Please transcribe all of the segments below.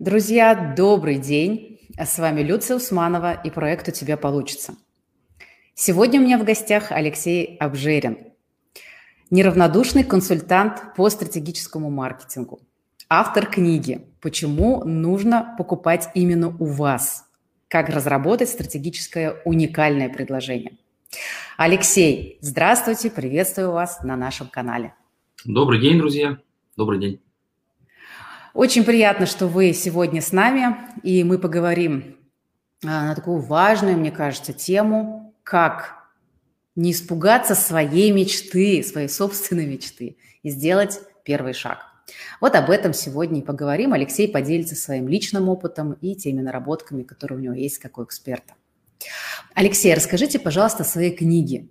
Друзья, добрый день! С вами Люция Усманова и проект «У тебя получится». Сегодня у меня в гостях Алексей Обжерин, неравнодушный консультант по стратегическому маркетингу, автор книги «Почему нужно покупать именно у вас? Как разработать стратегическое уникальное предложение». Алексей, здравствуйте, приветствую вас на нашем канале. Добрый день, друзья. Добрый день. Очень приятно, что вы сегодня с нами, и мы поговорим а, на такую важную, мне кажется, тему, как не испугаться своей мечты, своей собственной мечты и сделать первый шаг. Вот об этом сегодня и поговорим. Алексей поделится своим личным опытом и теми наработками, которые у него есть как у эксперта. Алексей, расскажите, пожалуйста, о своей книге.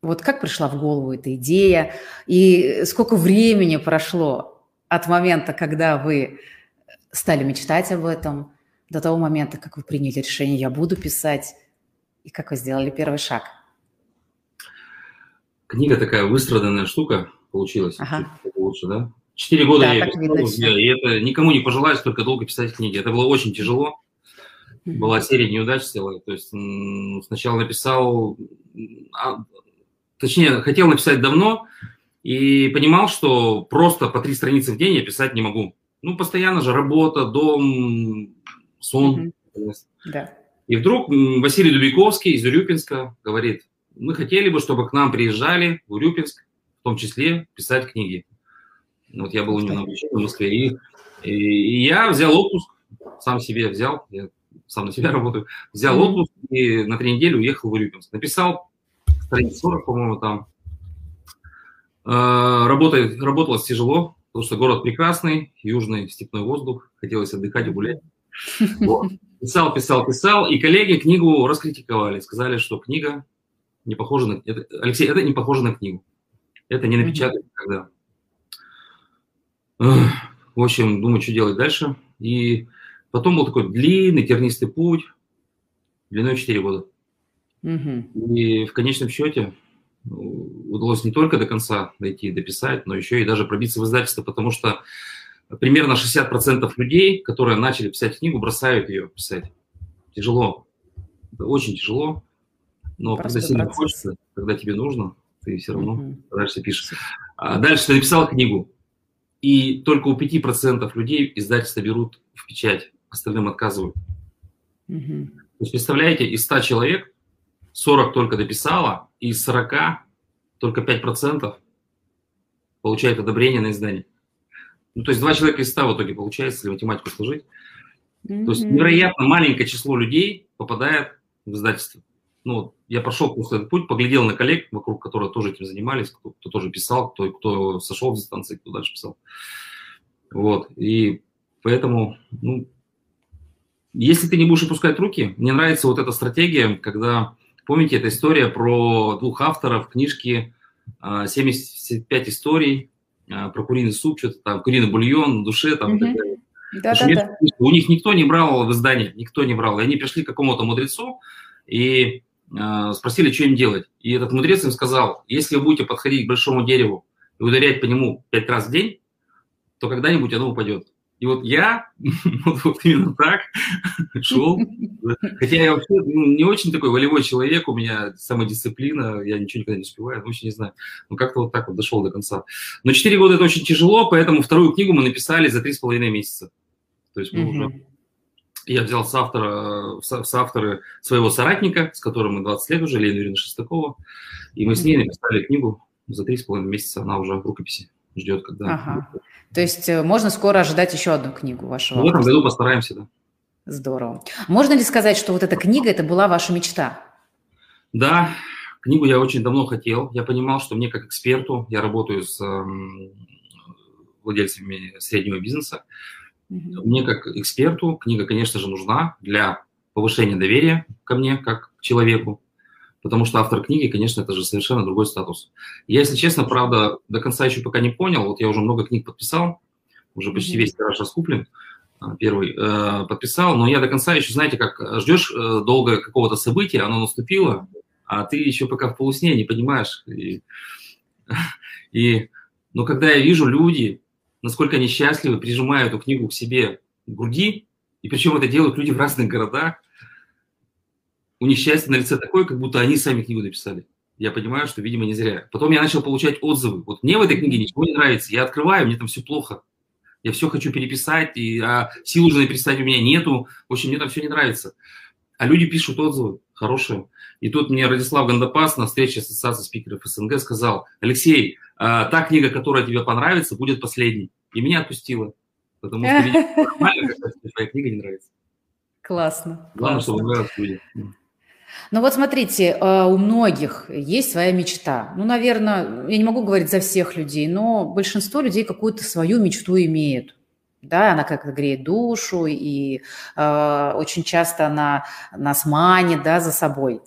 Вот как пришла в голову эта идея и сколько времени прошло от момента, когда вы стали мечтать об этом, до того момента, как вы приняли решение «я буду писать», и как вы сделали первый шаг? Книга такая выстраданная штука получилась. Ага. Лучше, да? Четыре года да, я писал, и это никому не пожелаю столько долго писать книги. Это было очень тяжело. Была серия неудач целая. То есть сначала написал, а, точнее, хотел написать давно, и понимал, что просто по три страницы в день я писать не могу. Ну, постоянно же работа, дом, сон. Mm-hmm. Да. И вдруг Василий Дубиковский из Урюпинска говорит, мы хотели бы, чтобы к нам приезжали в Урюпинск, в том числе писать книги. Вот я был у него на обучении в Москве, и, и, я взял отпуск, сам себе взял, я сам на себя работаю, взял отпуск и на три недели уехал в Урюпинск. Написал страниц 40, по-моему, там, Э, работает, работалось тяжело, потому что город прекрасный, южный степной воздух, хотелось отдыхать и гулять. Вот. Писал, писал, писал, и коллеги книгу раскритиковали, сказали, что книга не похожа на... Это, Алексей, это не похоже на книгу. Это не напечатать никогда. В общем, думаю, что делать дальше. И потом был такой длинный, тернистый путь, длиной 4 года. Угу. И в конечном счете удалось не только до конца дойти, дописать, но еще и даже пробиться в издательство, потому что примерно 60% людей, которые начали писать книгу, бросают ее писать. Тяжело. Это очень тяжело. Но Простой когда сильно процесс. хочется, когда тебе нужно, ты все равно угу. дальше пишешь. А дальше ты написал книгу, и только у 5% людей издательство берут в печать, остальным отказывают. Угу. То есть, представляете, из 100 человек 40 только дописала, и из 40 только 5% получает одобрение на издание. Ну, то есть два человека из 100 в итоге получается, если математику сложить. Mm-hmm. То есть невероятно маленькое число людей попадает в издательство. Ну, я прошел просто этот путь, поглядел на коллег, вокруг которых тоже этим занимались, кто, кто тоже писал, кто, кто сошел с дистанции, кто дальше писал. Вот, и поэтому, ну, если ты не будешь опускать руки, мне нравится вот эта стратегия, когда Помните, эта история про двух авторов книжки 75 а, историй а, про куриный суп, что-то там, куриный бульон, душе там угу. Да, да, да. У них никто не брал в издание, никто не брал. И они пришли к какому-то мудрецу и э, спросили, что им делать. И этот мудрец им сказал, если вы будете подходить к большому дереву и ударять по нему пять раз в день, то когда-нибудь оно упадет. И вот я вот, вот именно так шел. Хотя я вообще ну, не очень такой волевой человек, у меня самодисциплина, я ничего никогда не успеваю, вообще не знаю. Но как-то вот так вот дошел до конца. Но 4 года это очень тяжело, поэтому вторую книгу мы написали за 3,5 месяца. То есть мы уже... Я взял с автора, с авторы своего соратника, с которым мы 20 лет уже, Лену Юрьевну Шестакову, и мы с ней написали книгу за 3,5 месяца, она уже в рукописи ждет, когда... Ага. То есть э, можно скоро ожидать еще одну книгу вашего? В этом году постараемся, да. Здорово. Можно ли сказать, что вот эта книга – это была ваша мечта? Да, книгу я очень давно хотел. Я понимал, что мне как эксперту, я работаю с э, владельцами среднего бизнеса, mm мне как эксперту книга, конечно же, нужна для повышения доверия ко мне как к человеку, потому что автор книги, конечно, это же совершенно другой статус. Я, если честно, правда, до конца еще пока не понял, вот я уже много книг подписал, уже почти mm-hmm. весь тираж раскуплен, а, первый, э, подписал, но я до конца еще, знаете, как ждешь э, долго какого-то события, оно наступило, а ты еще пока в полусне не понимаешь. И, и, но когда я вижу люди, насколько они счастливы, прижимают эту книгу к себе, груди, и причем это делают люди в разных городах. У них счастье на лице такое, как будто они сами книгу написали. Я понимаю, что, видимо, не зря. Потом я начал получать отзывы. Вот мне в этой книге ничего не нравится. Я открываю, мне там все плохо. Я все хочу переписать, и, а сил уже написать у меня нету. В общем, мне там все не нравится. А люди пишут отзывы хорошие. И тут мне Радислав Гандапас на встрече Ассоциации спикеров СНГ сказал, Алексей, а, та книга, которая тебе понравится, будет последней. И меня отпустило. Потому что нормально, когда твоя книга не нравится. Классно. Главное, чтобы нравилось людям. Ну вот смотрите, э, у многих есть своя мечта. Ну, наверное, я не могу говорить за всех людей, но большинство людей какую-то свою мечту имеют. Да, она как-то греет душу, и э, очень часто она нас манит да, за собой.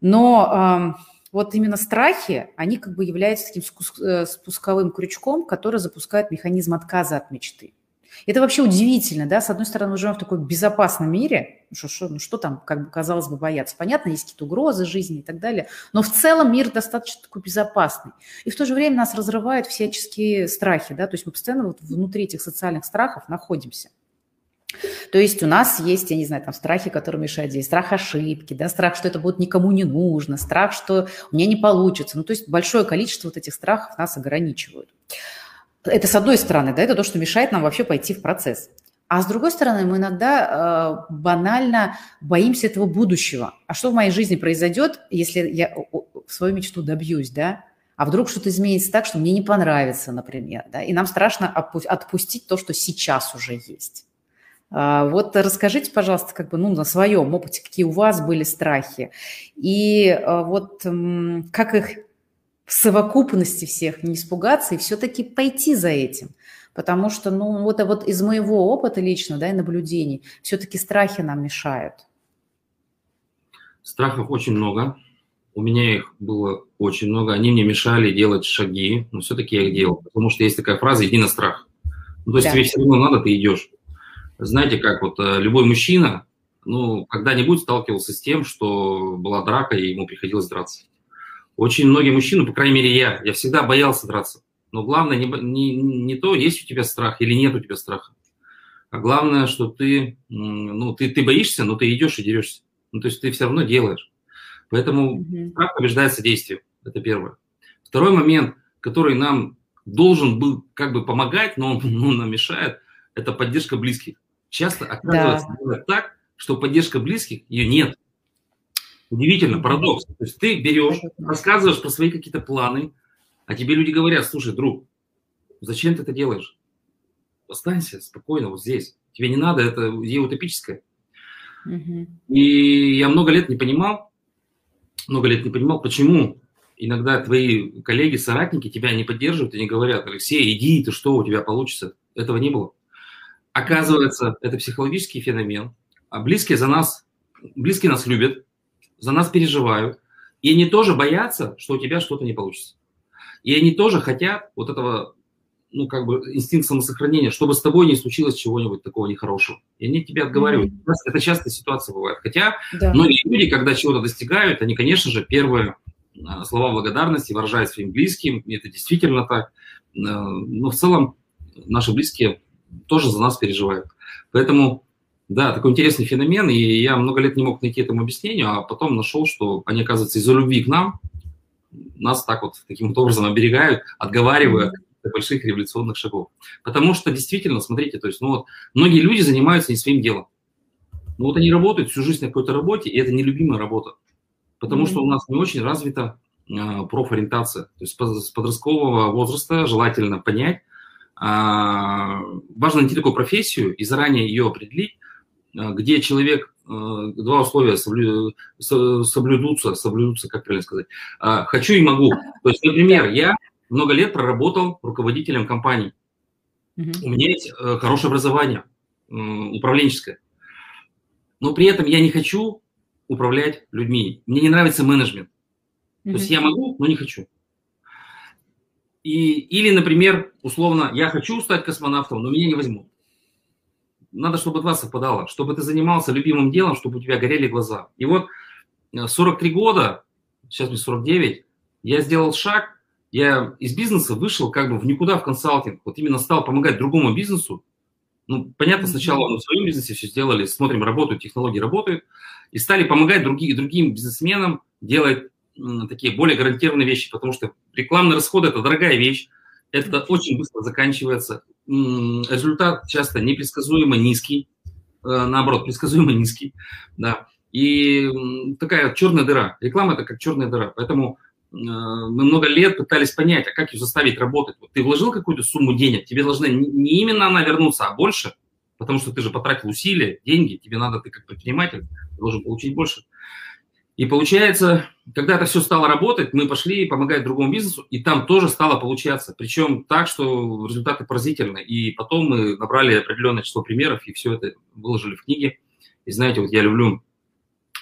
Но э, вот именно страхи, они как бы являются таким э, спусковым крючком, который запускает механизм отказа от мечты. Это вообще удивительно, да, с одной стороны, мы живем в таком безопасном мире, что, что, ну что там, как бы казалось бы, бояться. Понятно, есть какие-то угрозы жизни и так далее, но в целом мир достаточно такой безопасный. И в то же время нас разрывают всяческие страхи, да, то есть мы постоянно вот внутри этих социальных страхов находимся. То есть у нас есть, я не знаю, там страхи, которые мешают здесь, страх ошибки, да, страх, что это будет никому не нужно, страх, что у меня не получится. Ну, то есть большое количество вот этих страхов нас ограничивают. Это с одной стороны, да, это то, что мешает нам вообще пойти в процесс. А с другой стороны, мы иногда э, банально боимся этого будущего. А что в моей жизни произойдет, если я свою мечту добьюсь, да? А вдруг что-то изменится так, что мне не понравится, например, да? И нам страшно отпустить то, что сейчас уже есть. А, вот расскажите, пожалуйста, как бы, ну, на своем опыте, какие у вас были страхи, и а, вот как их в совокупности всех не испугаться и все-таки пойти за этим. Потому что, ну, вот, а вот из моего опыта лично, да, и наблюдений, все-таки страхи нам мешают. Страхов очень много. У меня их было очень много. Они мне мешали делать шаги, но все-таки я их делал. Потому что есть такая фраза «иди на страх». Ну, то есть да. тебе все равно надо, ты идешь. Знаете, как вот э, любой мужчина, ну, когда-нибудь сталкивался с тем, что была драка, и ему приходилось драться. Очень многие мужчины, по крайней мере я, я всегда боялся драться. Но главное не, не, не то, есть у тебя страх или нет у тебя страха. А главное, что ты, ну, ты, ты боишься, но ты идешь и дерешься. Ну, то есть ты все равно делаешь. Поэтому mm-hmm. страх побеждается действием. Это первое. Второй момент, который нам должен был как бы помогать, но он, он нам мешает, это поддержка близких. Часто оказывается да. так, что поддержка близких, ее нет. Удивительно, парадокс. То есть ты берешь, рассказываешь про свои какие-то планы, а тебе люди говорят, слушай, друг, зачем ты это делаешь? Останься спокойно вот здесь. Тебе не надо, это идея утопическая. Угу. И я много лет не понимал, много лет не понимал, почему иногда твои коллеги, соратники тебя не поддерживают и не говорят, Алексей, иди, ты что, у тебя получится. Этого не было. Оказывается, это психологический феномен. А близкие за нас, близкие нас любят, за нас переживают. И они тоже боятся, что у тебя что-то не получится. И они тоже хотят вот этого, ну, как бы, инстинкт самосохранения, чтобы с тобой не случилось чего-нибудь такого нехорошего. И они тебя отговаривают. Mm-hmm. Это частая ситуация бывает. Хотя да. многие люди, когда чего-то достигают, они, конечно же, первые а, слова благодарности выражают своим близким. И это действительно так. А, но в целом наши близкие тоже за нас переживают. Поэтому да, такой интересный феномен, и я много лет не мог найти этому объяснению, а потом нашел, что они, оказывается, из-за любви к нам нас так вот таким вот образом оберегают, отговаривая от больших революционных шагов. Потому что действительно, смотрите, то есть, ну вот, многие люди занимаются не своим делом. Ну вот они работают всю жизнь на какой-то работе, и это нелюбимая работа. Потому mm-hmm. что у нас не очень развита э, профориентация. То есть с подросткового возраста желательно понять, э, важно найти такую профессию и заранее ее определить, где человек, э, два условия соблю, соблюдутся, соблюдутся, как правильно сказать, э, хочу и могу. То есть, например, я много лет проработал руководителем компании. У меня есть хорошее образование, управленческое. Но при этом я не хочу управлять людьми. Мне не нравится менеджмент. То есть я могу, но не хочу. И, или, например, условно, я хочу стать космонавтом, но меня не возьмут надо, чтобы два совпадало, чтобы ты занимался любимым делом, чтобы у тебя горели глаза. И вот 43 э, года, сейчас мне 49, я сделал шаг, я из бизнеса вышел как бы в никуда в консалтинг, вот именно стал помогать другому бизнесу, Ну, понятно, сначала мы в своем бизнесе все сделали, смотрим, работают, технологии работают, и стали помогать другим, другим бизнесменам делать такие более гарантированные вещи, потому что рекламные расходы – это дорогая вещь, это очень быстро заканчивается, результат часто непредсказуемо низкий, э, наоборот, предсказуемо низкий, да, и такая черная дыра. Реклама – это как черная дыра, поэтому э, мы много лет пытались понять, а как ее заставить работать. Вот ты вложил какую-то сумму денег, тебе должна не именно она вернуться, а больше, потому что ты же потратил усилия, деньги, тебе надо, ты как предприниматель, должен получить больше. И получается, когда это все стало работать, мы пошли помогать другому бизнесу, и там тоже стало получаться. Причем так, что результаты поразительны. И потом мы набрали определенное число примеров, и все это выложили в книге. И знаете, вот я люблю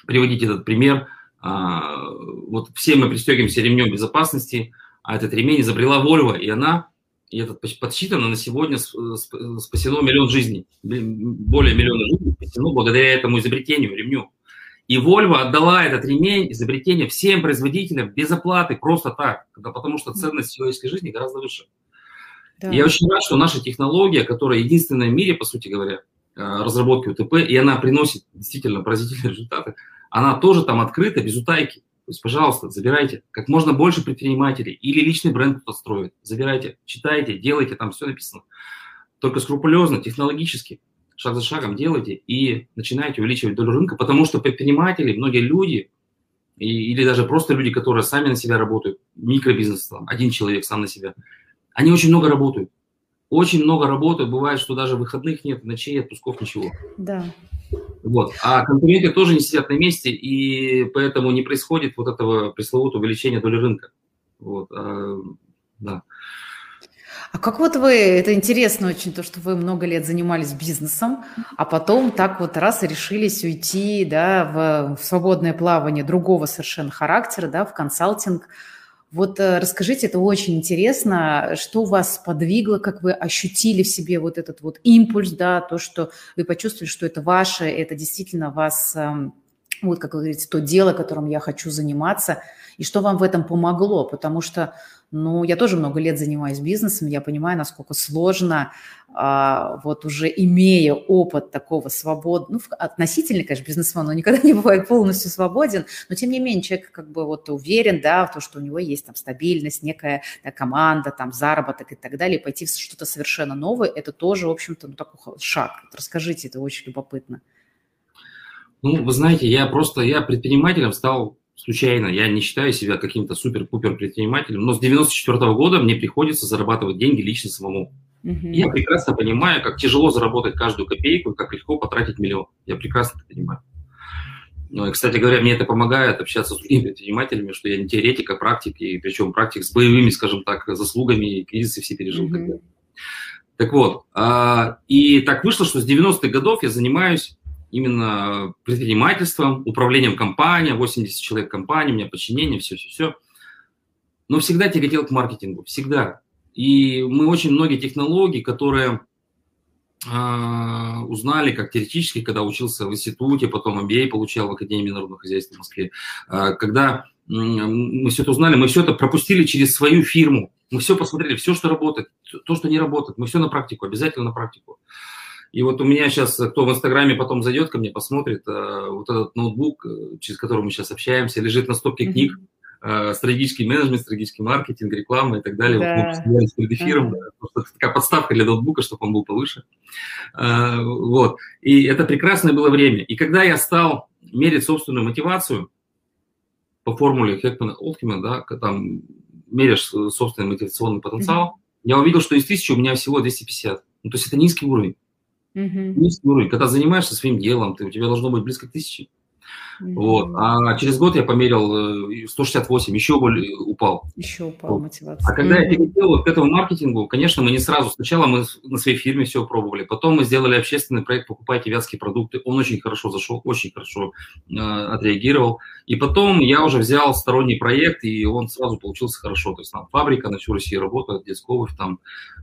приводить этот пример. А, вот все мы пристегиваемся ремнем безопасности, а этот ремень изобрела Volvo, и она, и это подсчитано на сегодня спасено миллион жизней. Более миллиона жизней спасено благодаря этому изобретению, ремню. И Volvo отдала этот ремень, изобретение всем производителям без оплаты, просто так, потому что ценность человеческой жизни гораздо выше. Да. я очень рад, что наша технология, которая единственная в мире, по сути говоря, э, разработки УТП, и она приносит действительно поразительные результаты, она тоже там открыта, без утайки. То есть, пожалуйста, забирайте как можно больше предпринимателей или личный бренд кто-то строит. Забирайте, читайте, делайте, там все написано. Только скрупулезно, технологически шаг за шагом делайте и начинаете увеличивать долю рынка, потому что предприниматели, многие люди, и, или даже просто люди, которые сами на себя работают, микробизнес, там, один человек сам на себя, они очень много работают. Очень много работают, бывает, что даже выходных нет, ночей, отпусков, ничего. Да. Вот. А конкуренты тоже не сидят на месте, и поэтому не происходит вот этого пресловутого увеличения доли рынка. Вот. А, да. А как вот вы, это интересно очень, то, что вы много лет занимались бизнесом, а потом так вот раз и решились уйти да, в, в свободное плавание другого совершенно характера, да, в консалтинг. Вот э, расскажите, это очень интересно, что вас подвигло, как вы ощутили в себе вот этот вот импульс, да, то, что вы почувствовали, что это ваше, это действительно вас, эм, вот как вы говорите, то дело, которым я хочу заниматься, и что вам в этом помогло, потому что ну, я тоже много лет занимаюсь бизнесом, я понимаю, насколько сложно, а, вот уже имея опыт такого свободного, ну, относительно, конечно, бизнесмен, он никогда не бывает полностью свободен, но тем не менее человек как бы вот уверен, да, в том, что у него есть там стабильность, некая да, команда, там заработок и так далее, пойти в что-то совершенно новое, это тоже, в общем-то, ну, такой шаг. Расскажите, это очень любопытно. Ну, вы знаете, я просто, я предпринимателем стал случайно. Я не считаю себя каким-то супер-пупер предпринимателем, но с 94 -го года мне приходится зарабатывать деньги лично самому. Угу. Я прекрасно понимаю, как тяжело заработать каждую копейку и как легко потратить миллион. Я прекрасно это понимаю. Ну, и, кстати говоря, мне это помогает общаться с другими предпринимателями, что я не теоретик, а практик, и причем практик с боевыми, скажем так, заслугами, и кризисы все пережил. Mm-hmm. Так вот, а, и так вышло, что с 90-х годов я занимаюсь именно предпринимательством, управлением компанией, 80 человек компании, у меня подчинение, все-все-все. Но всегда тяготел к маркетингу, всегда. И мы очень многие технологии, которые э, узнали как теоретически, когда учился в институте, потом MBA получал в Академии народного хозяйства в Москве. Э, когда э, мы все это узнали, мы все это пропустили через свою фирму. Мы все посмотрели, все, что работает, то, что не работает, мы все на практику, обязательно на практику. И вот у меня сейчас, кто в Инстаграме потом зайдет ко мне, посмотрит, э, вот этот ноутбук, э, через который мы сейчас общаемся, лежит на стопке книг, э, стратегический менеджмент, стратегический маркетинг, реклама и так далее. Да. Вот мы перед эфиром, да, такая подставка для ноутбука, чтобы он был повыше. Вот. И это прекрасное было время. И когда я стал мерить собственную мотивацию по формуле Хекмана-Олтхема, да, там меряешь собственный мотивационный потенциал, mm-hmm. я увидел, что из тысячи у меня всего 250. Ну, то есть это низкий уровень. Угу. Когда занимаешься своим делом, ты, у тебя должно быть близко к тысяче. Mm-hmm. Вот. А через год я померил 168, э, еще более упал. Еще упал вот. мотивация. А когда mm-hmm. я вот к этому маркетингу, конечно, мы не сразу. Сначала мы на своей фирме все пробовали, потом мы сделали общественный проект «Покупайте вятские продукты». Он очень хорошо зашел, очень хорошо э, отреагировал. И потом я уже взял сторонний проект, и он сразу получился хорошо. То есть там фабрика на всю Россию работает, детская обувь, там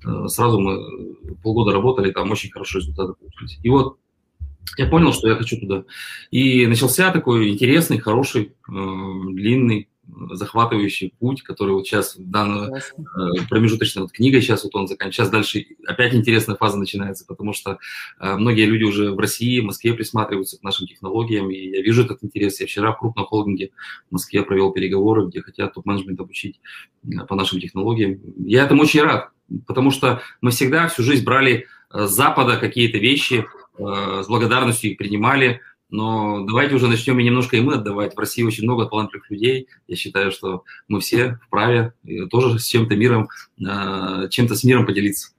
э, сразу мы полгода работали, там очень хорошие результаты получились. И вот я понял, что я хочу туда. И начался такой интересный, хороший, э, длинный захватывающий путь, который вот сейчас в данную э, промежуточная вот книга сейчас вот он заканчивается. Сейчас дальше опять интересная фаза начинается, потому что э, многие люди уже в России, в Москве присматриваются к нашим технологиям, и я вижу этот интерес. Я вчера в крупном холдинге в Москве провел переговоры, где хотят топ-менеджмент обучить э, по нашим технологиям. Я этому очень рад, потому что мы всегда всю жизнь брали с Запада какие-то вещи, с благодарностью их принимали, но давайте уже начнем и немножко и мы отдавать. В России очень много талантливых людей. Я считаю, что мы все вправе тоже с чем-то миром, э, чем-то с миром поделиться.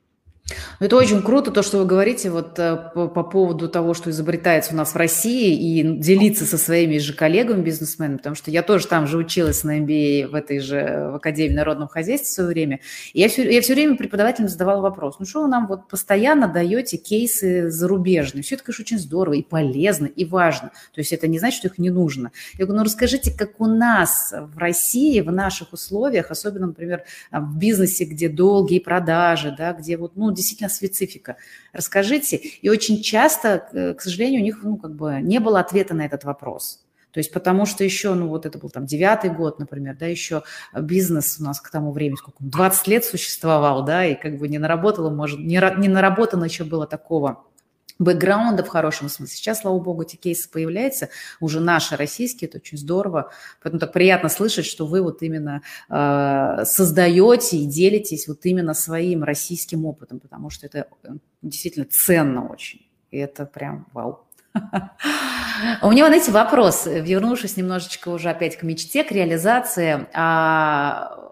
Это очень круто, то, что вы говорите вот э, по, по поводу того, что изобретается у нас в России, и делиться со своими же коллегами, бизнесменами, потому что я тоже там же училась на MBA в этой же в Академии народного хозяйства в свое время. И я все, я все время преподавателям задавала вопрос, ну что вы нам вот постоянно даете кейсы зарубежные? Все это, конечно, очень здорово и полезно, и важно. То есть это не значит, что их не нужно. Я говорю, ну расскажите, как у нас в России, в наших условиях, особенно, например, в бизнесе, где долгие продажи, да, где вот, ну, действительно специфика. Расскажите. И очень часто, к сожалению, у них ну, как бы не было ответа на этот вопрос. То есть потому что еще, ну вот это был там девятый год, например, да, еще бизнес у нас к тому времени, сколько, 20 лет существовал, да, и как бы не наработало, может, не, не наработано еще было такого бэкграунда в хорошем смысле. Сейчас, слава богу, эти кейсы появляются, уже наши российские, это очень здорово. Поэтому так приятно слышать, что вы вот именно э, создаете и делитесь вот именно своим российским опытом, потому что это э, действительно ценно очень. И это прям вау. У меня, знаете, вопрос, вернувшись немножечко уже опять к мечте, к реализации. А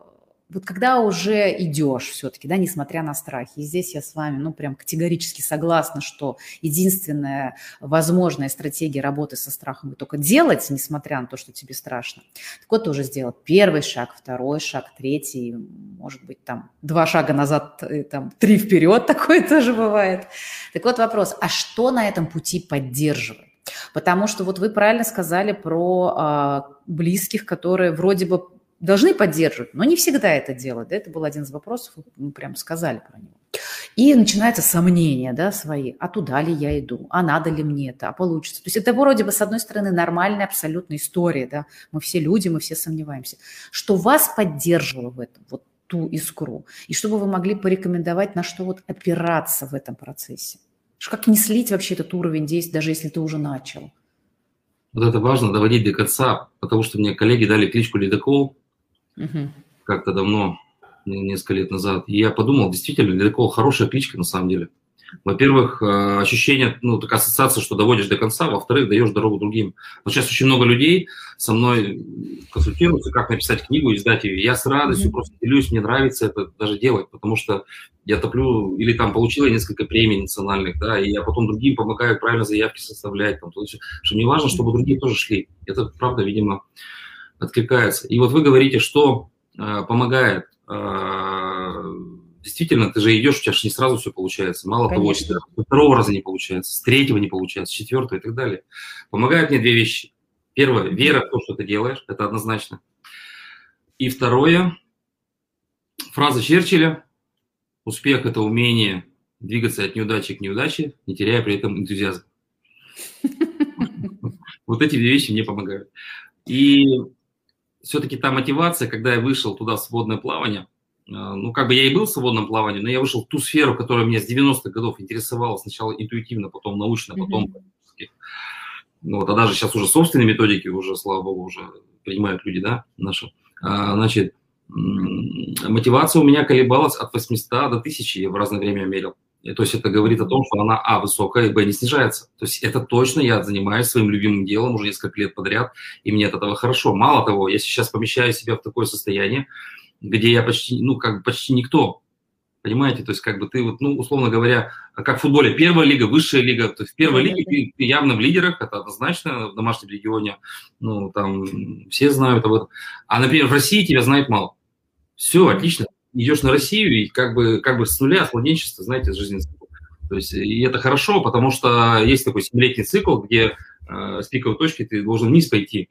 вот когда уже идешь все-таки, да, несмотря на страхи, и здесь я с вами, ну, прям категорически согласна, что единственная возможная стратегия работы со страхом – только делать, несмотря на то, что тебе страшно. Так вот, ты уже сделал первый шаг, второй шаг, третий, может быть, там, два шага назад, э, там, три вперед, такое тоже бывает. Так вот вопрос, а что на этом пути поддерживает? Потому что вот вы правильно сказали про а, близких, которые вроде бы должны поддерживать, но не всегда это делают. Да? Это был один из вопросов, мы прямо сказали про него. И начинаются сомнения да, свои. А туда ли я иду? А надо ли мне это? А получится? То есть это вроде бы, с одной стороны, нормальная абсолютная история. Да? Мы все люди, мы все сомневаемся. Что вас поддерживало в этом, вот ту искру? И чтобы вы могли порекомендовать, на что вот опираться в этом процессе? Как не слить вообще этот уровень действий, даже если ты уже начал? Вот это важно доводить до конца, потому что мне коллеги дали кличку Ледокол, угу. как-то давно, несколько лет назад. И я подумал, действительно, Ледокол хорошая кличка на самом деле. Во-первых, э, ощущение, ну, такая ассоциация, что доводишь до конца, во-вторых, даешь дорогу другим. Вот сейчас очень много людей со мной консультируются, как написать книгу, издать ее. Я с радостью mm-hmm. просто делюсь, мне нравится это даже делать, потому что я топлю, или там получила несколько премий национальных, да, и я потом другим помогаю правильно заявки составлять, там, то есть, что мне важно, чтобы другие тоже шли. Это, правда, видимо, откликается. И вот вы говорите, что э, помогает. Э, действительно, ты же идешь, у тебя же не сразу все получается. Мало Конечно. того, что второго раза не получается, с третьего не получается, с четвертого и так далее. Помогают мне две вещи. Первое, вера в то, что ты делаешь, это однозначно. И второе, фраза Черчилля, успех – это умение двигаться от неудачи к неудаче, не теряя при этом энтузиазм. Вот эти две вещи мне помогают. И все-таки та мотивация, когда я вышел туда в свободное плавание, э, ну, как бы я и был в свободном плавании, но я вышел в ту сферу, которая меня с 90-х годов интересовала, сначала интуитивно, потом научно, потом mm-hmm. вот, а даже сейчас уже собственные методики уже, слава богу, уже принимают люди, да, наши. А, значит, мотивация у меня колебалась от 800 до 1000, я в разное время мерил. И, то есть это говорит о том, что она, а, высокая, и, б, не снижается. То есть это точно я занимаюсь своим любимым делом уже несколько лет подряд, и мне от этого хорошо. Мало того, я сейчас помещаю себя в такое состояние, где я почти, ну, как бы почти никто. Понимаете, то есть как бы ты вот, ну, условно говоря, как в футболе, первая лига, высшая лига, то есть в первой лиге ты, ты явно в лидерах, это однозначно, в домашнем регионе, ну, там все знают об этом. А, например, в России тебя знают мало. Все, отлично, идешь на Россию и как бы, как бы с нуля, с младенчества, знаете, жизненный цикл. То есть, и это хорошо, потому что есть такой семилетний цикл, где э, с пиковой точки ты должен вниз пойти.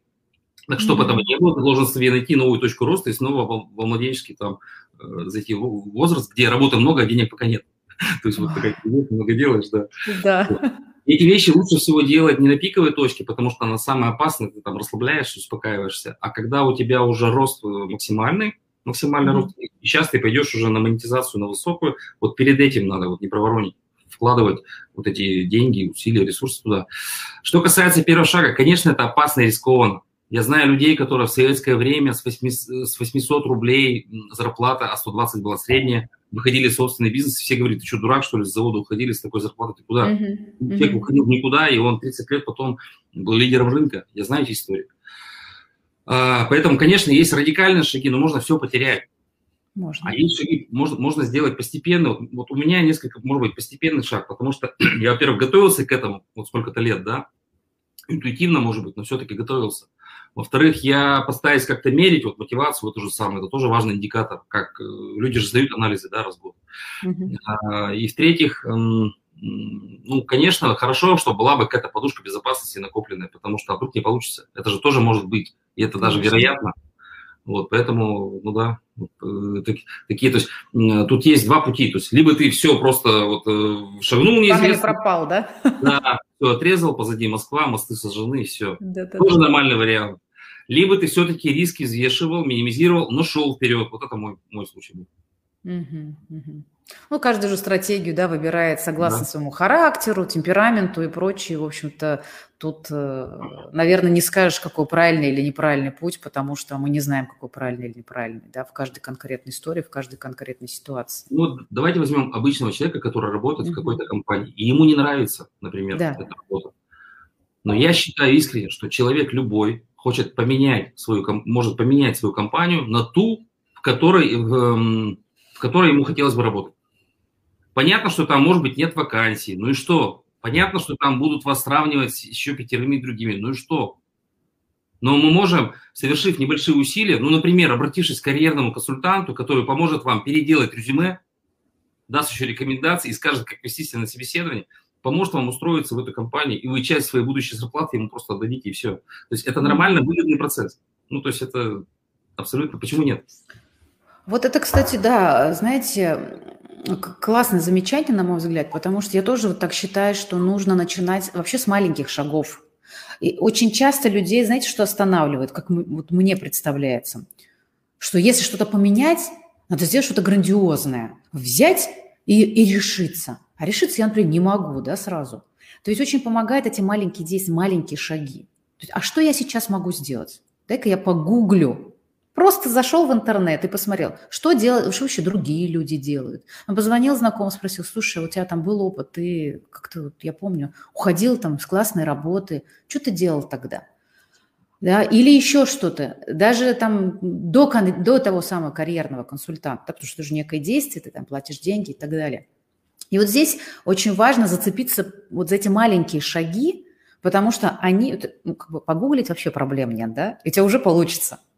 Так mm-hmm. этого не было, ты должен себе найти новую точку роста и снова во, во младенческий там э, зайти в возраст, где работы много, а денег пока нет. То есть вот такая много делаешь, да. Да. Эти вещи лучше всего делать не на пиковой точке, потому что она самая опасная, ты там расслабляешься, успокаиваешься. А когда у тебя уже рост э, максимальный, максимальный mm-hmm. рост, и сейчас ты пойдешь уже на монетизацию, на высокую, вот перед этим надо вот не проворонить вкладывать вот эти деньги, усилия, ресурсы туда. Что касается первого шага, конечно, это опасно и рискованно. Я знаю людей, которые в советское время с, 8, с 800 рублей зарплата, а 120 была средняя, выходили в собственный бизнес, все говорят, ты что, дурак, что ли, с завода уходили с такой зарплатой, ты куда? Uh-huh. Человек уходил никуда, и он 30 лет потом был лидером рынка. Я знаю эти истории. А, поэтому, конечно, есть радикальные шаги, но можно все потерять. Можно. А есть шаги, можно, можно сделать постепенно. Вот, вот у меня несколько, может быть, постепенный шаг, потому что я, во-первых, готовился к этому вот сколько-то лет, да, интуитивно, может быть, но все-таки готовился. Во-вторых, я постараюсь как-то мерить вот мотивацию, вот то же самое, это тоже важный индикатор, как э, люди же сдают анализы, да, раз в год. Uh-huh. И в-третьих, ну, конечно, хорошо, что была бы какая-то подушка безопасности накопленная, потому что вдруг не получится. Это же тоже может быть, и это даже вероятно. Вот, поэтому, ну да, э, так, такие, то есть тут есть два пути, то есть либо ты все просто вот э, шагнул неизвестно. пропал, да? Да, все отрезал, позади Москва, мосты сожжены, все. Да, да, Тоже да. нормальный вариант. Либо ты все-таки риски взвешивал, минимизировал, но шел вперед. Вот это мой, мой случай был. Угу, угу. Ну, каждую же стратегию, да, выбирает согласно да. своему характеру, темпераменту и прочее. В общем-то, тут, э, наверное, не скажешь, какой правильный или неправильный путь, потому что мы не знаем, какой правильный или неправильный, да, в каждой конкретной истории, в каждой конкретной ситуации. Ну, давайте возьмем обычного человека, который работает mm-hmm. в какой-то компании, и ему не нравится, например, да. эта работа. Но я считаю искренне, что человек любой хочет поменять свою, может поменять свою компанию на ту, в которой, в, эм, в которой ему хотелось бы работать. Понятно, что там, может быть, нет вакансий. Ну и что? Понятно, что там будут вас сравнивать с еще пятерыми другими. Ну и что? Но мы можем, совершив небольшие усилия, ну, например, обратившись к карьерному консультанту, который поможет вам переделать резюме, даст еще рекомендации и скажет, как вести себя на собеседование, поможет вам устроиться в эту компанию, и вы часть своей будущей зарплаты ему просто отдадите, и все. То есть это нормально выгодный процесс. Ну, то есть это абсолютно, почему нет? Вот это, кстати, да, знаете, Классное замечание, на мой взгляд, потому что я тоже вот так считаю, что нужно начинать вообще с маленьких шагов. И очень часто людей, знаете, что останавливает, как вот мне представляется, что если что-то поменять, надо сделать что-то грандиозное, взять и, и решиться. А решиться я, например, не могу, да, сразу. То есть очень помогают эти маленькие действия, маленькие шаги. То есть, а что я сейчас могу сделать? Дай-ка я погуглю, Просто зашел в интернет и посмотрел, что делают, что вообще другие люди делают. Он позвонил знакомому, спросил, слушай, у тебя там был опыт, ты как-то, я помню, уходил там с классной работы, что ты делал тогда? Да, или еще что-то, даже там до, до того самого карьерного консультанта, потому что это же некое действие, ты там платишь деньги и так далее. И вот здесь очень важно зацепиться вот за эти маленькие шаги, потому что они, ну, как бы погуглить вообще проблем нет, да, и тебе уже получится –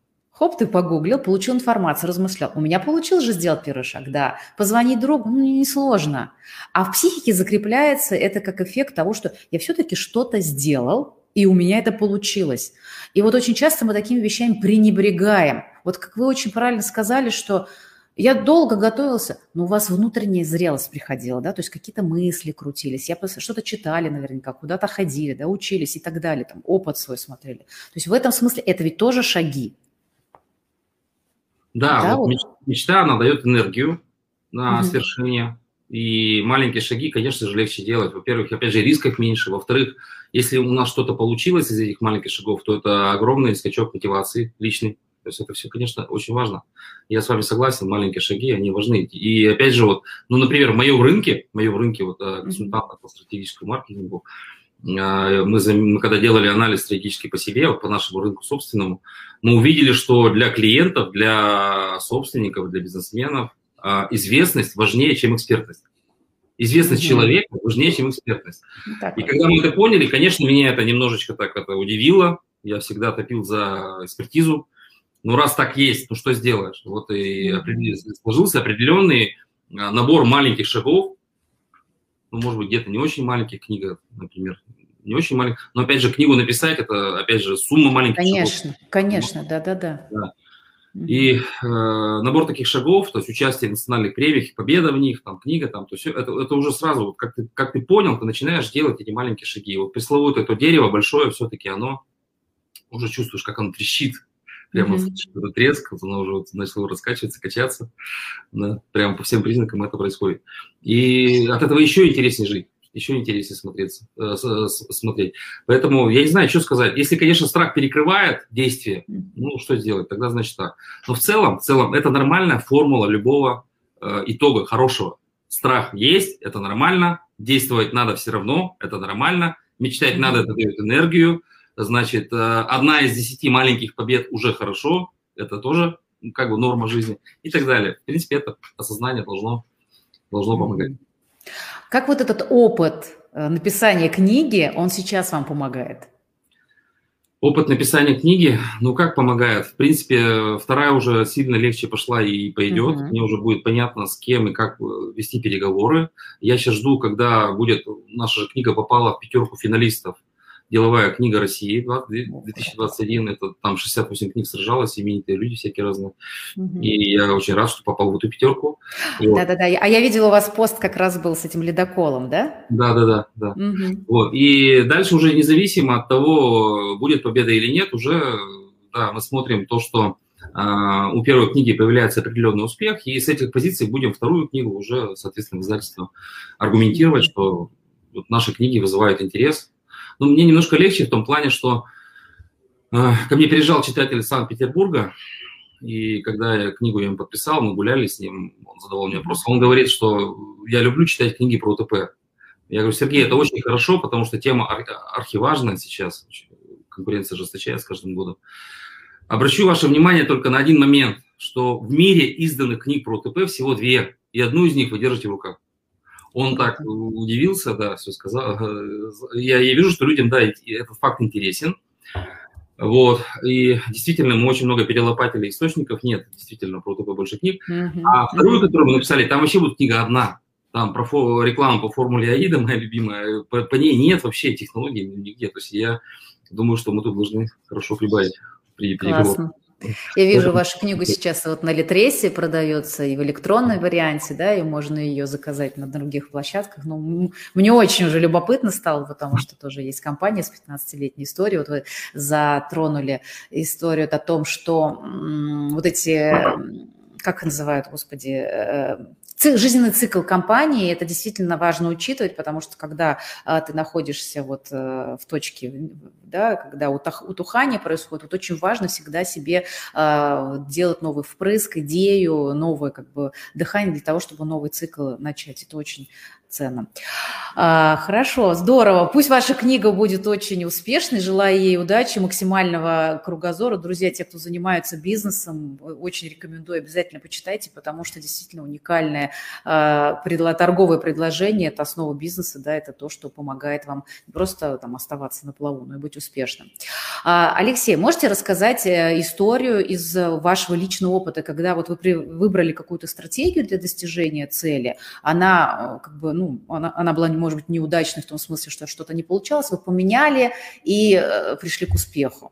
Хоп, ты погуглил, получил информацию, размышлял. У меня получилось же сделать первый шаг, да. Позвонить другу, ну, несложно. А в психике закрепляется это как эффект того, что я все-таки что-то сделал, и у меня это получилось. И вот очень часто мы такими вещами пренебрегаем. Вот как вы очень правильно сказали, что я долго готовился, но у вас внутренняя зрелость приходила, да, то есть какие-то мысли крутились, я что-то читали наверняка, куда-то ходили, да, учились и так далее, там, опыт свой смотрели. То есть в этом смысле это ведь тоже шаги. Да, да вот вот. мечта, она дает энергию на угу. свершение. И маленькие шаги, конечно же, легче делать. Во-первых, опять же, рисков меньше. Во-вторых, если у нас что-то получилось из этих маленьких шагов, то это огромный скачок мотивации личный. То есть это все, конечно, очень важно. Я с вами согласен, маленькие шаги, они важны. И опять же, вот, ну, например, в моем рынке, в моем рынке вот, э, консультанта по стратегическому маркетингу, мы, мы когда делали анализ стратегический по себе, вот по нашему рынку собственному, мы увидели, что для клиентов, для собственников, для бизнесменов а, известность важнее, чем экспертность. Известность mm-hmm. человека важнее, чем экспертность. Так. И когда мы это поняли, конечно, меня это немножечко так это удивило. Я всегда топил за экспертизу. Ну, раз так есть, ну что сделаешь? Вот и сложился определенный а, набор маленьких шагов, ну, может быть, где-то не очень маленьких книга, например, не очень маленьких, но, опять же, книгу написать, это, опять же, сумма маленьких Конечно, шагов. конечно, да-да-да. И э, набор таких шагов, то есть участие в национальных премиях, победа в них, там книга, там, то все, это, это уже сразу, вот как ты, как ты понял, ты начинаешь делать эти маленькие шаги. Вот пресловутое это дерево большое, все-таки оно уже чувствуешь, как оно трещит, прямо mm-hmm. этот треск, вот оно уже вот начало раскачиваться, качаться, да, прямо по всем признакам это происходит. И от этого еще интереснее жить еще интереснее смотреться, э, смотреть. Поэтому я не знаю, что сказать. Если, конечно, страх перекрывает действие, ну, что сделать? Тогда значит так. Но в целом, в целом, это нормальная формула любого э, итога хорошего. Страх есть, это нормально. Действовать надо все равно, это нормально. Мечтать надо, это дает энергию. Значит, э, одна из десяти маленьких побед уже хорошо, это тоже как бы норма жизни и так далее. В принципе, это осознание должно, должно помогать. Как вот этот опыт э, написания книги, он сейчас вам помогает? Опыт написания книги, ну как помогает? В принципе, вторая уже сильно легче пошла и пойдет. Uh-huh. Мне уже будет понятно, с кем и как э, вести переговоры. Я сейчас жду, когда будет наша книга попала в пятерку финалистов деловая книга России 2021, это там 68 книг сражалось, именитые люди всякие разные. Угу. И я очень рад, что попал в эту пятерку. Да-да-да, вот. а я видела у вас пост как раз был с этим ледоколом, да? Да-да-да. да. Угу. Вот. И дальше уже независимо от того, будет победа или нет, уже да, мы смотрим то, что Uh, у первой книги появляется определенный успех, и с этих позиций будем вторую книгу уже, соответственно, издательство аргументировать, что вот наши книги вызывают интерес, но мне немножко легче в том плане, что э, ко мне приезжал читатель Санкт-Петербурга, и когда я книгу ему подписал, мы гуляли с ним, он задавал мне вопрос, он говорит, что я люблю читать книги про УТП. Я говорю, Сергей, это очень хорошо, потому что тема архиважная сейчас, конкуренция жесточает с каждым годом. Обращу ваше внимание только на один момент, что в мире изданных книг про УТП всего две, и одну из них вы держите в руках. Он так удивился, да, все сказал. Я, я вижу, что людям, да, этот факт интересен. Вот, и действительно, мы очень много перелопатили источников, нет, действительно, про ТП больше книг. А вторую, которую мы написали, там вообще будет книга одна. Там про фо- рекламу по формуле АИДа, моя любимая, по, по ней нет вообще технологий нигде. То есть я думаю, что мы тут должны хорошо прибавить при переговорах. Я вижу вашу книгу сейчас вот на Литресе продается и в электронной варианте, да, и можно ее заказать на других площадках. Ну, мне очень уже любопытно стало, потому что тоже есть компания с 15-летней историей. Вот вы затронули историю о том, что вот эти, как называют, господи, э, жизненный цикл компании, это действительно важно учитывать, потому что когда а, ты находишься вот а, в точке, да, когда утухание происходит, вот очень важно всегда себе а, делать новый впрыск, идею, новое как бы дыхание для того, чтобы новый цикл начать. Это очень ценно. А, хорошо, здорово. Пусть ваша книга будет очень успешной. Желаю ей удачи, максимального кругозора. Друзья, те, кто занимаются бизнесом, очень рекомендую, обязательно почитайте, потому что действительно уникальное а, предло, торговое предложение – это основа бизнеса, да, это то, что помогает вам просто там оставаться на плаву, но и быть. А, Алексей, можете рассказать э, историю из вашего личного опыта, когда вот вы выбрали какую-то стратегию для достижения цели, она э, как бы, ну, она, она была, может быть, неудачной в том смысле, что что-то не получалось, вы поменяли и э, пришли к успеху?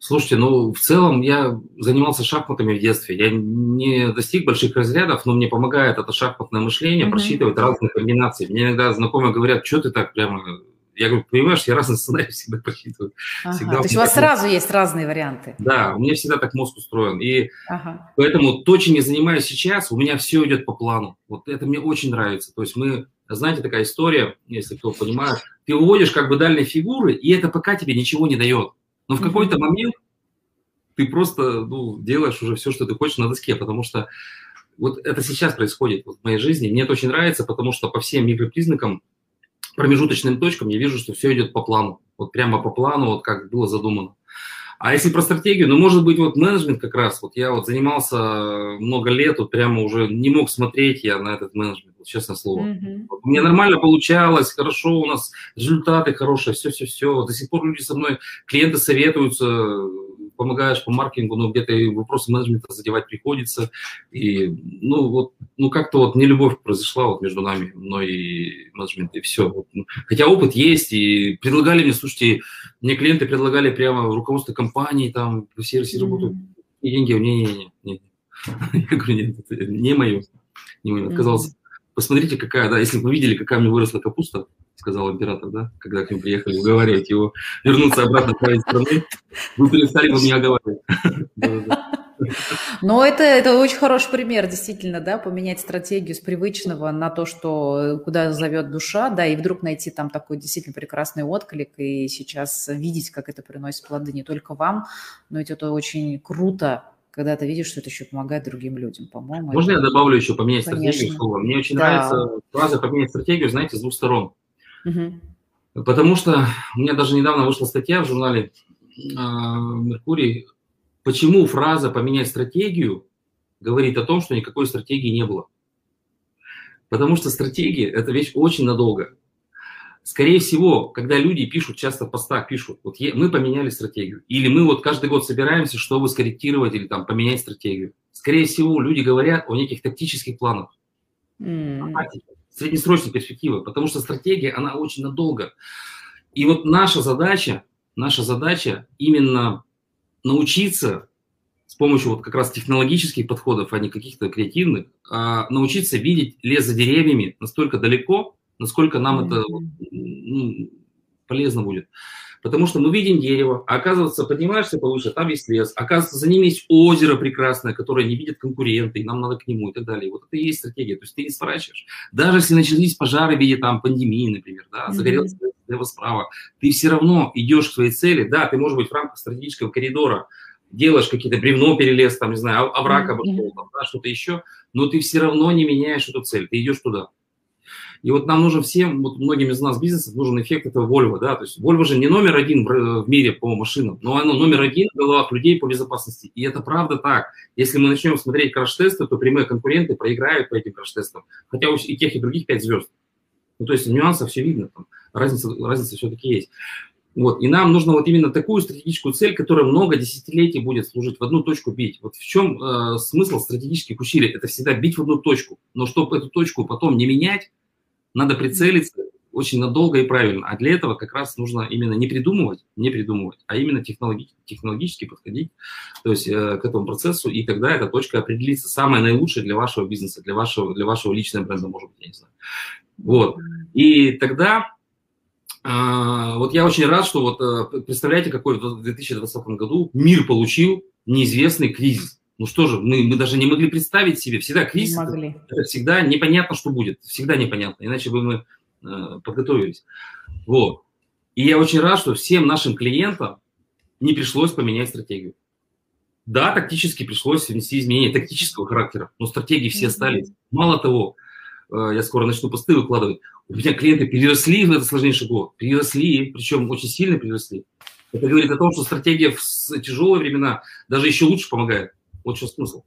Слушайте, ну, в целом я занимался шахматами в детстве. Я не достиг больших разрядов, но мне помогает это шахматное мышление, mm-hmm. просчитывать разные комбинации. Мне иногда знакомые говорят, что ты так прямо я говорю, понимаешь, я разные сценарии всегда просчитываю. Ага, всегда то есть у вас сразу мозг... есть разные варианты? Да, у меня всегда так мозг устроен. И ага. поэтому то, чем я занимаюсь сейчас, у меня все идет по плану. Вот это мне очень нравится. То есть мы, знаете, такая история, если кто понимает, ты уводишь как бы дальние фигуры, и это пока тебе ничего не дает. Но в какой-то момент ты просто ну, делаешь уже все, что ты хочешь на доске, потому что вот это сейчас происходит вот в моей жизни. Мне это очень нравится, потому что по всем микропризнакам промежуточным точкам я вижу, что все идет по плану. Вот прямо по плану, вот как было задумано. А если про стратегию, ну, может быть, вот менеджмент как раз, вот я вот занимался много лет, вот прямо уже не мог смотреть я на этот менеджмент, вот, честное слово. Mm-hmm. Вот, меня нормально получалось, хорошо у нас, результаты хорошие, все-все-все. До сих пор люди со мной, клиенты советуются, помогаешь по маркетингу, но где-то и вопросы менеджмента задевать приходится. И, ну, вот, ну, как-то вот не любовь произошла вот между нами, мной и менеджментом, и все. Вот. Ну, хотя опыт есть, и предлагали мне, слушайте, мне клиенты предлагали прямо руководство компании, там, в сервисе mm-hmm. работу. деньги, не-не-не. не. Я говорю, нет, это не мое. Не мое. Отказался. Посмотрите, какая, да, если бы вы видели, какая мне выросла капуста, сказал император, да, когда к ним приехали уговаривать его вернуться обратно в править страны, вы перестали бы меня оговаривать. Но это, это очень хороший пример, действительно, да, поменять стратегию с привычного на то, что куда зовет душа, да, и вдруг найти там такой действительно прекрасный отклик, и сейчас видеть, как это приносит плоды не только вам, но ведь это очень круто, когда ты видишь, что это еще помогает другим людям, по-моему. Можно это... я добавлю еще поменять Конечно. стратегию? Слово? Мне очень да. нравится фраза поменять стратегию, знаете, с двух сторон. Угу. Потому что у меня даже недавно вышла статья в журнале а, «Меркурий», почему фраза «поменять стратегию» говорит о том, что никакой стратегии не было. Потому что стратегия – это вещь очень надолго. Скорее всего, когда люди пишут, часто в постах пишут, вот мы поменяли стратегию, или мы вот каждый год собираемся, чтобы скорректировать или там поменять стратегию. Скорее всего, люди говорят о неких тактических планах, mm. среднесрочной перспективы, потому что стратегия, она очень надолго. И вот наша задача, наша задача именно научиться с помощью вот как раз технологических подходов, а не каких-то креативных, а научиться видеть лес за деревьями настолько далеко, насколько нам это ну, полезно будет. Потому что мы видим дерево, а оказывается, поднимаешься повыше, там есть лес, оказывается, за ним есть озеро прекрасное, которое не видят конкуренты, и нам надо к нему и так далее. Вот это и есть стратегия, то есть ты не сворачиваешь. Даже если начались пожары в виде там пандемии, например, да, загорелся слева справа, ты все равно идешь к своей цели, да, ты, может быть, в рамках стратегического коридора делаешь какие-то бревно перелез, там, не знаю, овраг обошел, там, да, что-то еще, но ты все равно не меняешь эту цель, ты идешь туда. И вот нам нужен всем, вот многим из нас бизнесов нужен эффект этого Volvo, да, то есть Volvo же не номер один в, в мире по машинам, но оно номер один в головах людей по безопасности. И это правда так. Если мы начнем смотреть краш-тесты, то прямые конкуренты проиграют по этим краш-тестам, хотя у и тех, и других 5 звезд. Ну, то есть нюансов все видно, там, разница, разница все-таки есть. Вот. И нам нужно вот именно такую стратегическую цель, которая много десятилетий будет служить, в одну точку бить. Вот в чем э, смысл стратегических усилий? Это всегда бить в одну точку. Но чтобы эту точку потом не менять, надо прицелиться очень надолго и правильно. А для этого как раз нужно именно не придумывать, не придумывать, а именно технологи- технологически подходить то есть, э, к этому процессу, и тогда эта точка определится самая наилучшая для вашего бизнеса, для вашего, для вашего личного бренда, может быть, я не знаю. Вот. И тогда э, вот я очень рад, что вот э, представляете, какой в 2020 году мир получил неизвестный кризис. Ну что же, мы, мы даже не могли представить себе. Всегда кризис, могли. это всегда непонятно, что будет. Всегда непонятно, иначе бы мы э, подготовились. Вот. И я очень рад, что всем нашим клиентам не пришлось поменять стратегию. Да, тактически пришлось внести изменения тактического характера, но стратегии все остались. Мало того, э, я скоро начну посты выкладывать, у меня клиенты переросли в этот сложнейший год, переросли, причем очень сильно переросли. Это говорит о том, что стратегия в тяжелые времена даже еще лучше помогает. Вот что смысл.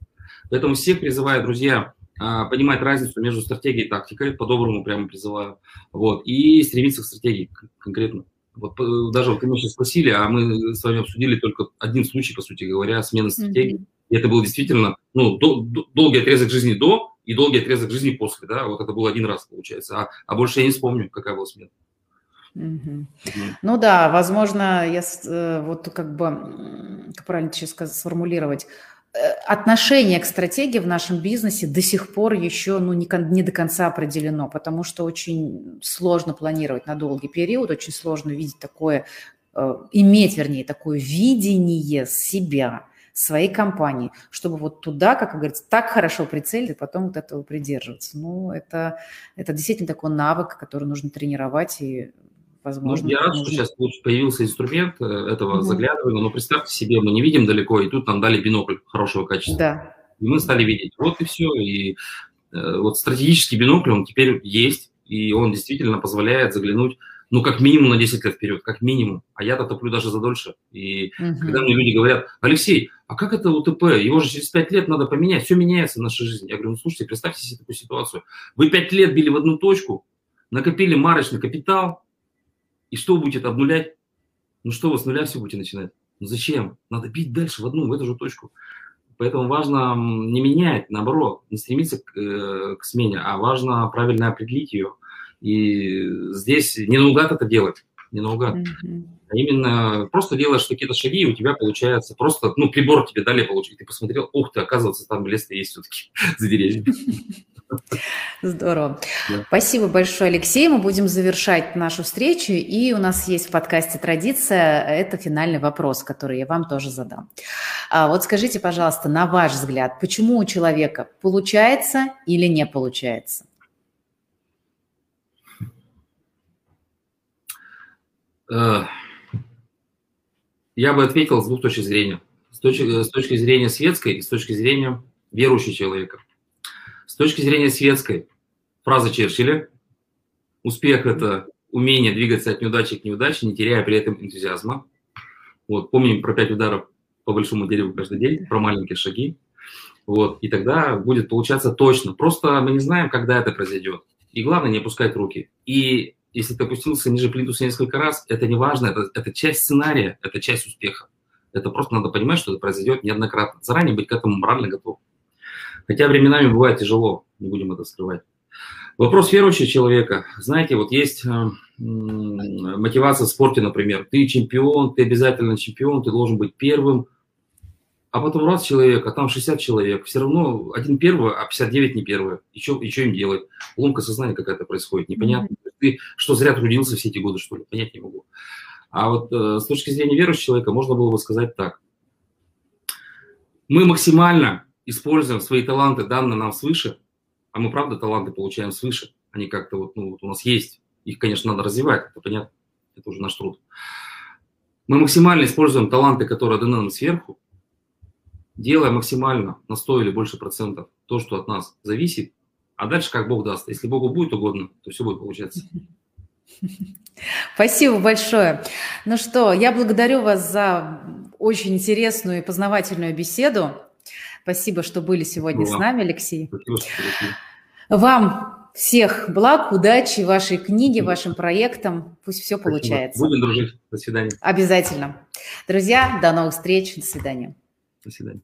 Поэтому всех призываю, друзья, а, понимать разницу между стратегией и тактикой, по-доброму прямо призываю, вот, и стремиться к стратегии конкретно. Вот даже вот мы сейчас спросили, а мы с вами обсудили только один случай, по сути говоря, смены стратегии. Mm-hmm. И это был действительно ну, до, до, долгий отрезок жизни до и долгий отрезок жизни после, да, вот это был один раз, получается. А, а больше я не вспомню, какая была смена. Угу. Ну да, возможно, я э, вот как бы, как правильно сейчас сформулировать, отношение к стратегии в нашем бизнесе до сих пор еще ну, не, не до конца определено, потому что очень сложно планировать на долгий период, очень сложно видеть такое, э, иметь, вернее, такое видение себя, своей компании, чтобы вот туда, как говорится, так хорошо прицелить, потом вот этого придерживаться. Ну, это, это действительно такой навык, который нужно тренировать, и возможно. Ну, я рад, что сейчас появился инструмент э, этого угу. заглядывания, но представьте себе, мы не видим далеко, и тут нам дали бинокль хорошего качества. Да. И мы стали видеть. Вот и все. И э, вот стратегический бинокль, он теперь есть, и он действительно позволяет заглянуть, ну, как минимум на 10 лет вперед, как минимум. А я-то топлю даже за дольше. И угу. когда мне люди говорят, Алексей, а как это УТП? Его же через 5 лет надо поменять, все меняется в нашей жизни. Я говорю, ну, слушайте, представьте себе такую ситуацию. Вы 5 лет били в одну точку, накопили марочный капитал, и что вы будете обнулять? Ну что вы с нуля все будете начинать? Ну зачем? Надо бить дальше в одну, в эту же точку. Поэтому важно не менять, наоборот, не стремиться к, э, к смене, а важно правильно определить ее. И здесь не наугад это делать. не наугад. Mm-hmm. А именно просто делаешь какие-то шаги, и у тебя получается просто, ну, прибор тебе дали получить, ты посмотрел, ух ты, оказывается, там лес-то есть все-таки за деревьями. Здорово. Да. Спасибо большое, Алексей. Мы будем завершать нашу встречу. И у нас есть в подкасте традиция. Это финальный вопрос, который я вам тоже задам. А вот скажите, пожалуйста, на ваш взгляд, почему у человека получается или не получается? Э, я бы ответил с двух точек зрения. С точки, с точки зрения светской и с точки зрения верующего человека. Точки зрения светской, фраза Черчилля «Успех – это умение двигаться от неудачи к неудаче, не теряя при этом энтузиазма». Вот, помним про пять ударов по большому дереву каждый день, про маленькие шаги. Вот, и тогда будет получаться точно. Просто мы не знаем, когда это произойдет. И главное, не опускать руки. И если ты опустился ниже плинтуса несколько раз, это не важно, это, это часть сценария, это часть успеха. Это просто надо понимать, что это произойдет неоднократно. Заранее быть к этому морально готов. Хотя временами бывает тяжело, не будем это скрывать. Вопрос верующего человека. Знаете, вот есть э, мотивация в спорте, например. Ты чемпион, ты обязательно чемпион, ты должен быть первым. А потом раз человек, а там 60 человек. Все равно один первый, а 59 не первый. И что, и что им делать? Ломка сознания какая-то происходит, непонятно. Mm-hmm. Ты что, зря трудился все эти годы, что ли? Понять не могу. А вот э, с точки зрения верующего человека можно было бы сказать так. Мы максимально используем свои таланты, данные нам свыше, а мы, правда, таланты получаем свыше, они как-то вот, ну, вот у нас есть. Их, конечно, надо развивать, это понятно, это уже наш труд. Мы максимально используем таланты, которые даны нам сверху, делая максимально на 100 или больше процентов то, что от нас зависит, а дальше как Бог даст. Если Богу будет угодно, то все будет получаться. Спасибо большое. Ну что, я благодарю вас за очень интересную и познавательную беседу. Спасибо, что были сегодня Была. с нами, Алексей. Вам всех благ, удачи вашей книге, вашим проектам. Пусть все Спасибо. получается. Будем дружить. До свидания. Обязательно. Друзья, до новых встреч. До свидания. До свидания.